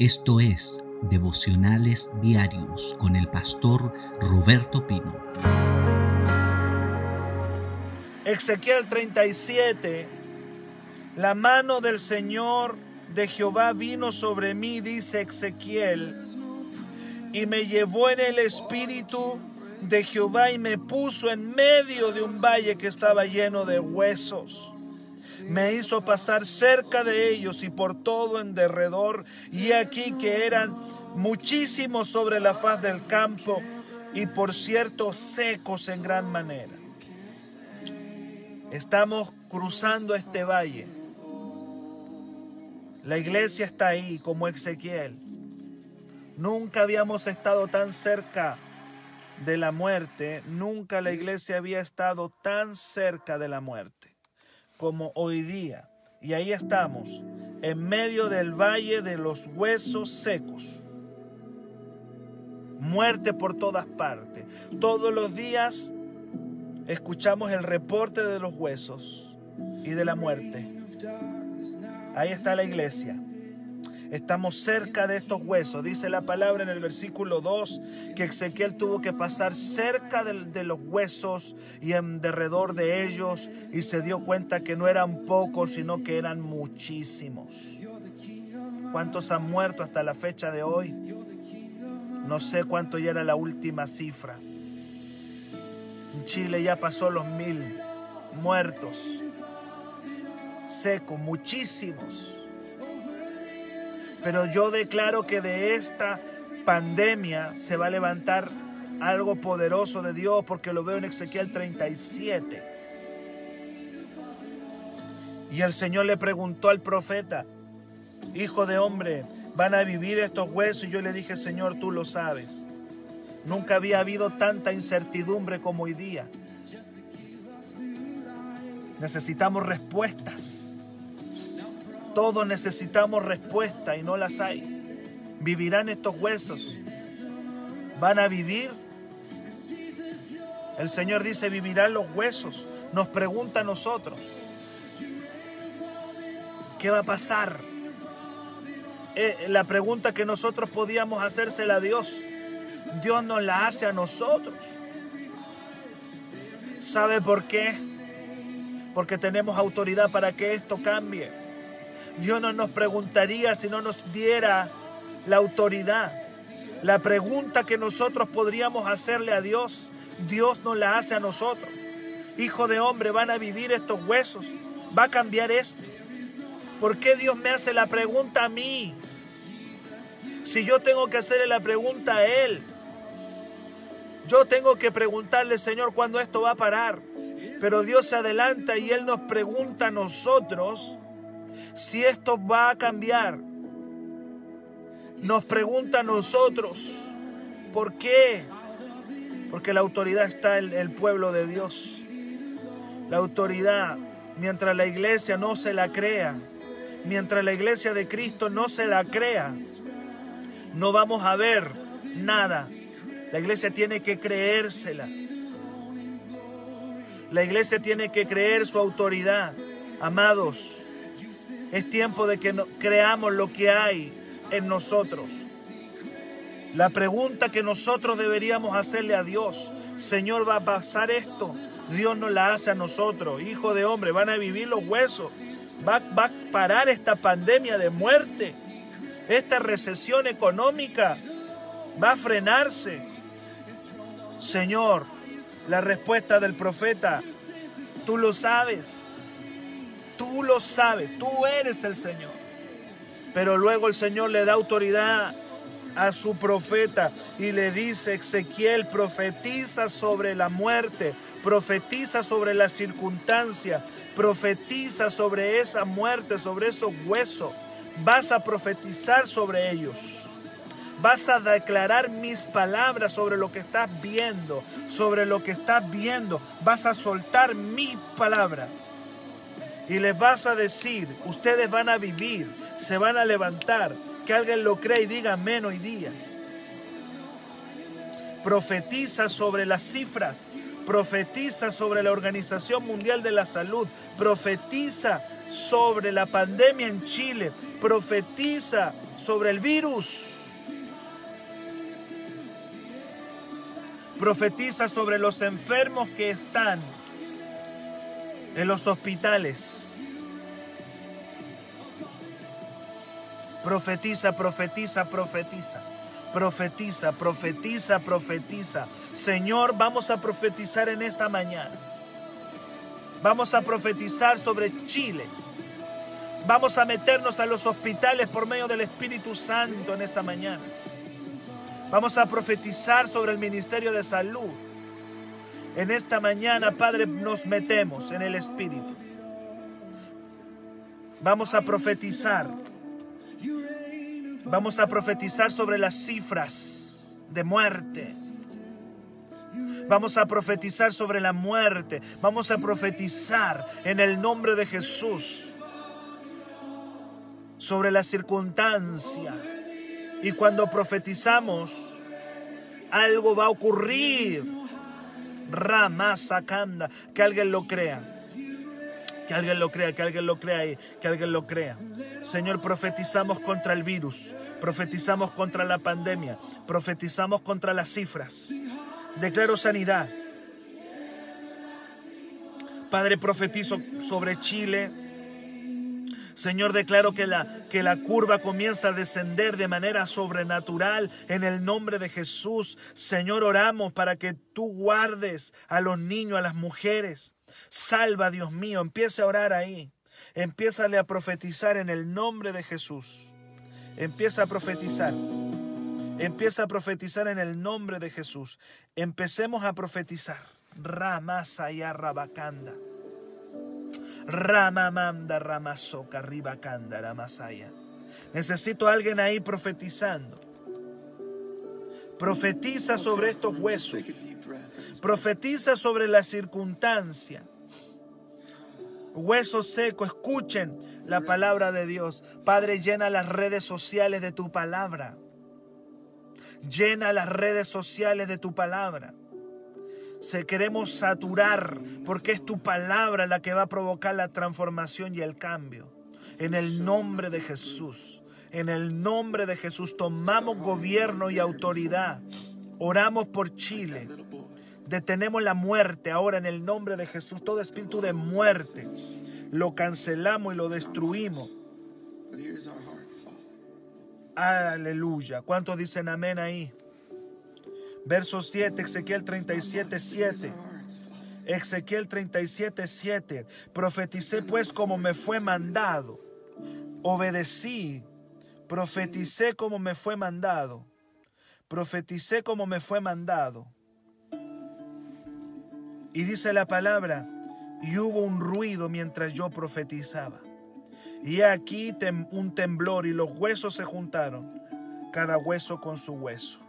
Esto es Devocionales Diarios con el pastor Roberto Pino. Ezequiel 37. La mano del Señor de Jehová vino sobre mí, dice Ezequiel, y me llevó en el espíritu de Jehová y me puso en medio de un valle que estaba lleno de huesos me hizo pasar cerca de ellos y por todo en derredor, y aquí que eran muchísimos sobre la faz del campo, y por cierto secos en gran manera. Estamos cruzando este valle. La iglesia está ahí como Ezequiel. Nunca habíamos estado tan cerca de la muerte, nunca la iglesia había estado tan cerca de la muerte como hoy día. Y ahí estamos, en medio del valle de los huesos secos. Muerte por todas partes. Todos los días escuchamos el reporte de los huesos y de la muerte. Ahí está la iglesia. Estamos cerca de estos huesos. Dice la palabra en el versículo 2 que Ezequiel tuvo que pasar cerca de, los huesos y en derredor de ellos y se dio cuenta que no eran pocos, sino que eran muchísimos. ¿Cuántos han muerto hasta la fecha de hoy? No sé cuánto ya era la última cifra. En Chile ya pasó los mil muertos. Seco, muchísimos. Pero yo declaro que de esta pandemia se va a levantar algo poderoso de Dios porque lo veo en Ezequiel 37. Y el Señor le preguntó al profeta, hijo de hombre, ¿van a vivir estos huesos? Y yo le dije, Señor, tú lo sabes. Nunca había habido tanta incertidumbre como hoy día. Necesitamos respuestas. Todos necesitamos respuesta y no las hay. ¿Vivirán estos huesos? ¿Van a vivir? El Señor dice, vivirán los huesos. Nos pregunta a nosotros, ¿qué va a pasar? Eh, la pregunta que nosotros podíamos hacérsela a Dios, Dios nos la hace a nosotros. ¿Sabe por qué? Porque tenemos autoridad para que esto cambie. Dios no nos preguntaría si no nos diera la autoridad. La pregunta que nosotros podríamos hacerle a Dios, Dios nos la hace a nosotros. Hijo de hombre, van a vivir estos huesos. Va a cambiar esto. ¿Por qué Dios me hace la pregunta a mí? Si yo tengo que hacerle la pregunta a Él. Yo tengo que preguntarle, Señor, cuándo esto va a parar. Pero Dios se adelanta y Él nos pregunta a nosotros si esto va a cambiar. Nos pregunta a nosotros, ¿por qué? Porque la autoridad está en el pueblo de Dios. La autoridad, mientras la iglesia no se la crea, mientras la iglesia de Cristo no se la crea, no vamos a ver nada. La iglesia tiene que creérsela. La iglesia tiene que creer su autoridad. Amados, es tiempo de que creamos lo que hay en nosotros. La pregunta que nosotros deberíamos hacerle a Dios, Señor, ¿va a pasar esto? Dios nos la hace a nosotros, hijo de hombre, van a vivir los huesos, va, va a parar esta pandemia de muerte, esta recesión económica, va a frenarse. Señor, la respuesta del profeta, tú lo sabes. Tú lo sabes, tú eres el Señor. Pero luego el Señor le da autoridad a su profeta y le dice, Ezequiel, profetiza sobre la muerte, profetiza sobre la circunstancia, profetiza sobre esa muerte, sobre esos huesos. Vas a profetizar sobre ellos. Vas a declarar mis palabras sobre lo que estás viendo, sobre lo que estás viendo. Vas a soltar mi palabra y les vas a decir, ustedes van a vivir, se van a levantar, que alguien lo cree y diga amén hoy día. Profetiza sobre las cifras, profetiza sobre la Organización Mundial de la Salud, profetiza sobre la pandemia en Chile. Profetiza sobre el virus. Profetiza sobre los enfermos que están en los hospitales. Profetiza, profetiza, profetiza. Profetiza, profetiza, profetiza. Señor, vamos a profetizar en esta mañana. Vamos a profetizar sobre Chile. Vamos a meternos a los hospitales por medio del Espíritu Santo en esta mañana. Vamos a profetizar sobre el Ministerio de Salud. En esta mañana, Padre, nos metemos en el Espíritu. Vamos a profetizar. Vamos a profetizar sobre las cifras de muerte. Vamos a profetizar sobre la muerte. Vamos a profetizar en el nombre de Jesús sobre la circunstancia. Y cuando profetizamos, algo va a ocurrir. Rama sacanda. Que alguien lo crea. Que alguien lo crea, que alguien lo crea y que alguien lo crea. Señor, profetizamos contra el virus, profetizamos contra la pandemia, profetizamos contra las cifras. Declaro sanidad. Padre, profetizo sobre Chile. Señor, declaro que la, que la curva comienza a descender de manera sobrenatural en el nombre de Jesús. Señor, oramos para que tú guardes a los niños, a las mujeres. Salva, Dios mío. Empieza a orar ahí. Empiézale a profetizar en el nombre de Jesús. Empieza a profetizar. Empieza a profetizar en el nombre de Jesús. Empecemos a profetizar. Ramasaya Rabakanda. Ramamanda Ramasoka Ribakanda Ramasaya. Necesito a alguien ahí profetizando. Profetiza sobre estos huesos. Profetiza sobre la circunstancia. Huesos secos, escuchen la palabra de Dios. Padre, llena las redes sociales de tu palabra. Llena las redes sociales de tu palabra. Se queremos saturar porque es tu palabra la que va a provocar la transformación y el cambio. En el nombre de Jesús. En el nombre de Jesús tomamos gobierno y autoridad. Oramos por Chile. Detenemos la muerte ahora en el nombre de Jesús. Todo espíritu de muerte lo cancelamos y lo destruimos. Aleluya. ¿Cuántos dicen amén ahí? Verso 7, Ezequiel 37, 7. Ezequiel 37, 7. Profeticé pues como me fue mandado. Obedecí. Profeticé como me fue mandado. Profeticé como me fue mandado. Y dice la palabra, y hubo un ruido mientras yo profetizaba. Y aquí un temblor y los huesos se juntaron, cada hueso con su hueso.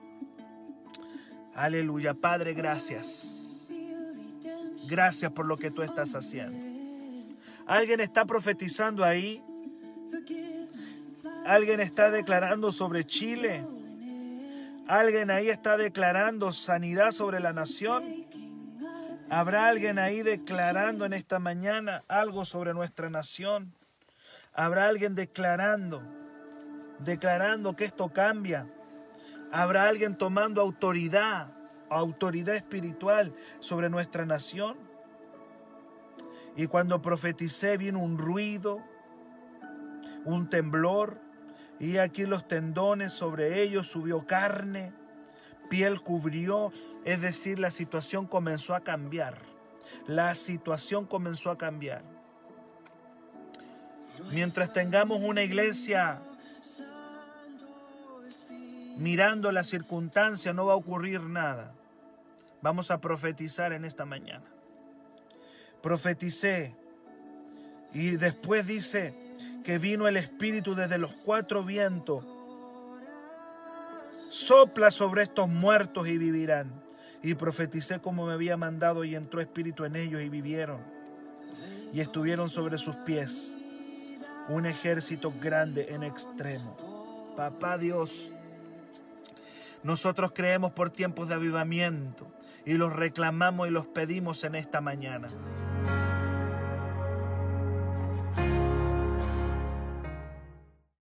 Aleluya, Padre, gracias. Gracias por lo que tú estás haciendo. ¿Alguien está profetizando ahí? ¿Alguien está declarando sobre Chile? ¿Alguien ahí está declarando sanidad sobre la nación? ¿Habrá alguien ahí declarando en esta mañana algo sobre nuestra nación? Habrá alguien declarando, declarando que esto cambia. Habrá alguien tomando autoridad, autoridad espiritual sobre nuestra nación. Y cuando profeticé vino un ruido, un temblor, y aquí los tendones sobre ellos subió carne, piel cubrió, es decir, la situación comenzó a cambiar. La situación comenzó a cambiar. Mientras tengamos una iglesia mirando la circunstancia, no va a ocurrir nada. Vamos a profetizar en esta mañana. Profeticé y después dice que vino el Espíritu desde los cuatro vientos. Sopla sobre estos muertos y vivirán. Y profeticé como me había mandado y entró Espíritu en ellos y vivieron. Y estuvieron sobre sus pies un ejército grande en extremo. Papá Dios, nosotros creemos por tiempos de avivamiento y los reclamamos y los pedimos en esta mañana.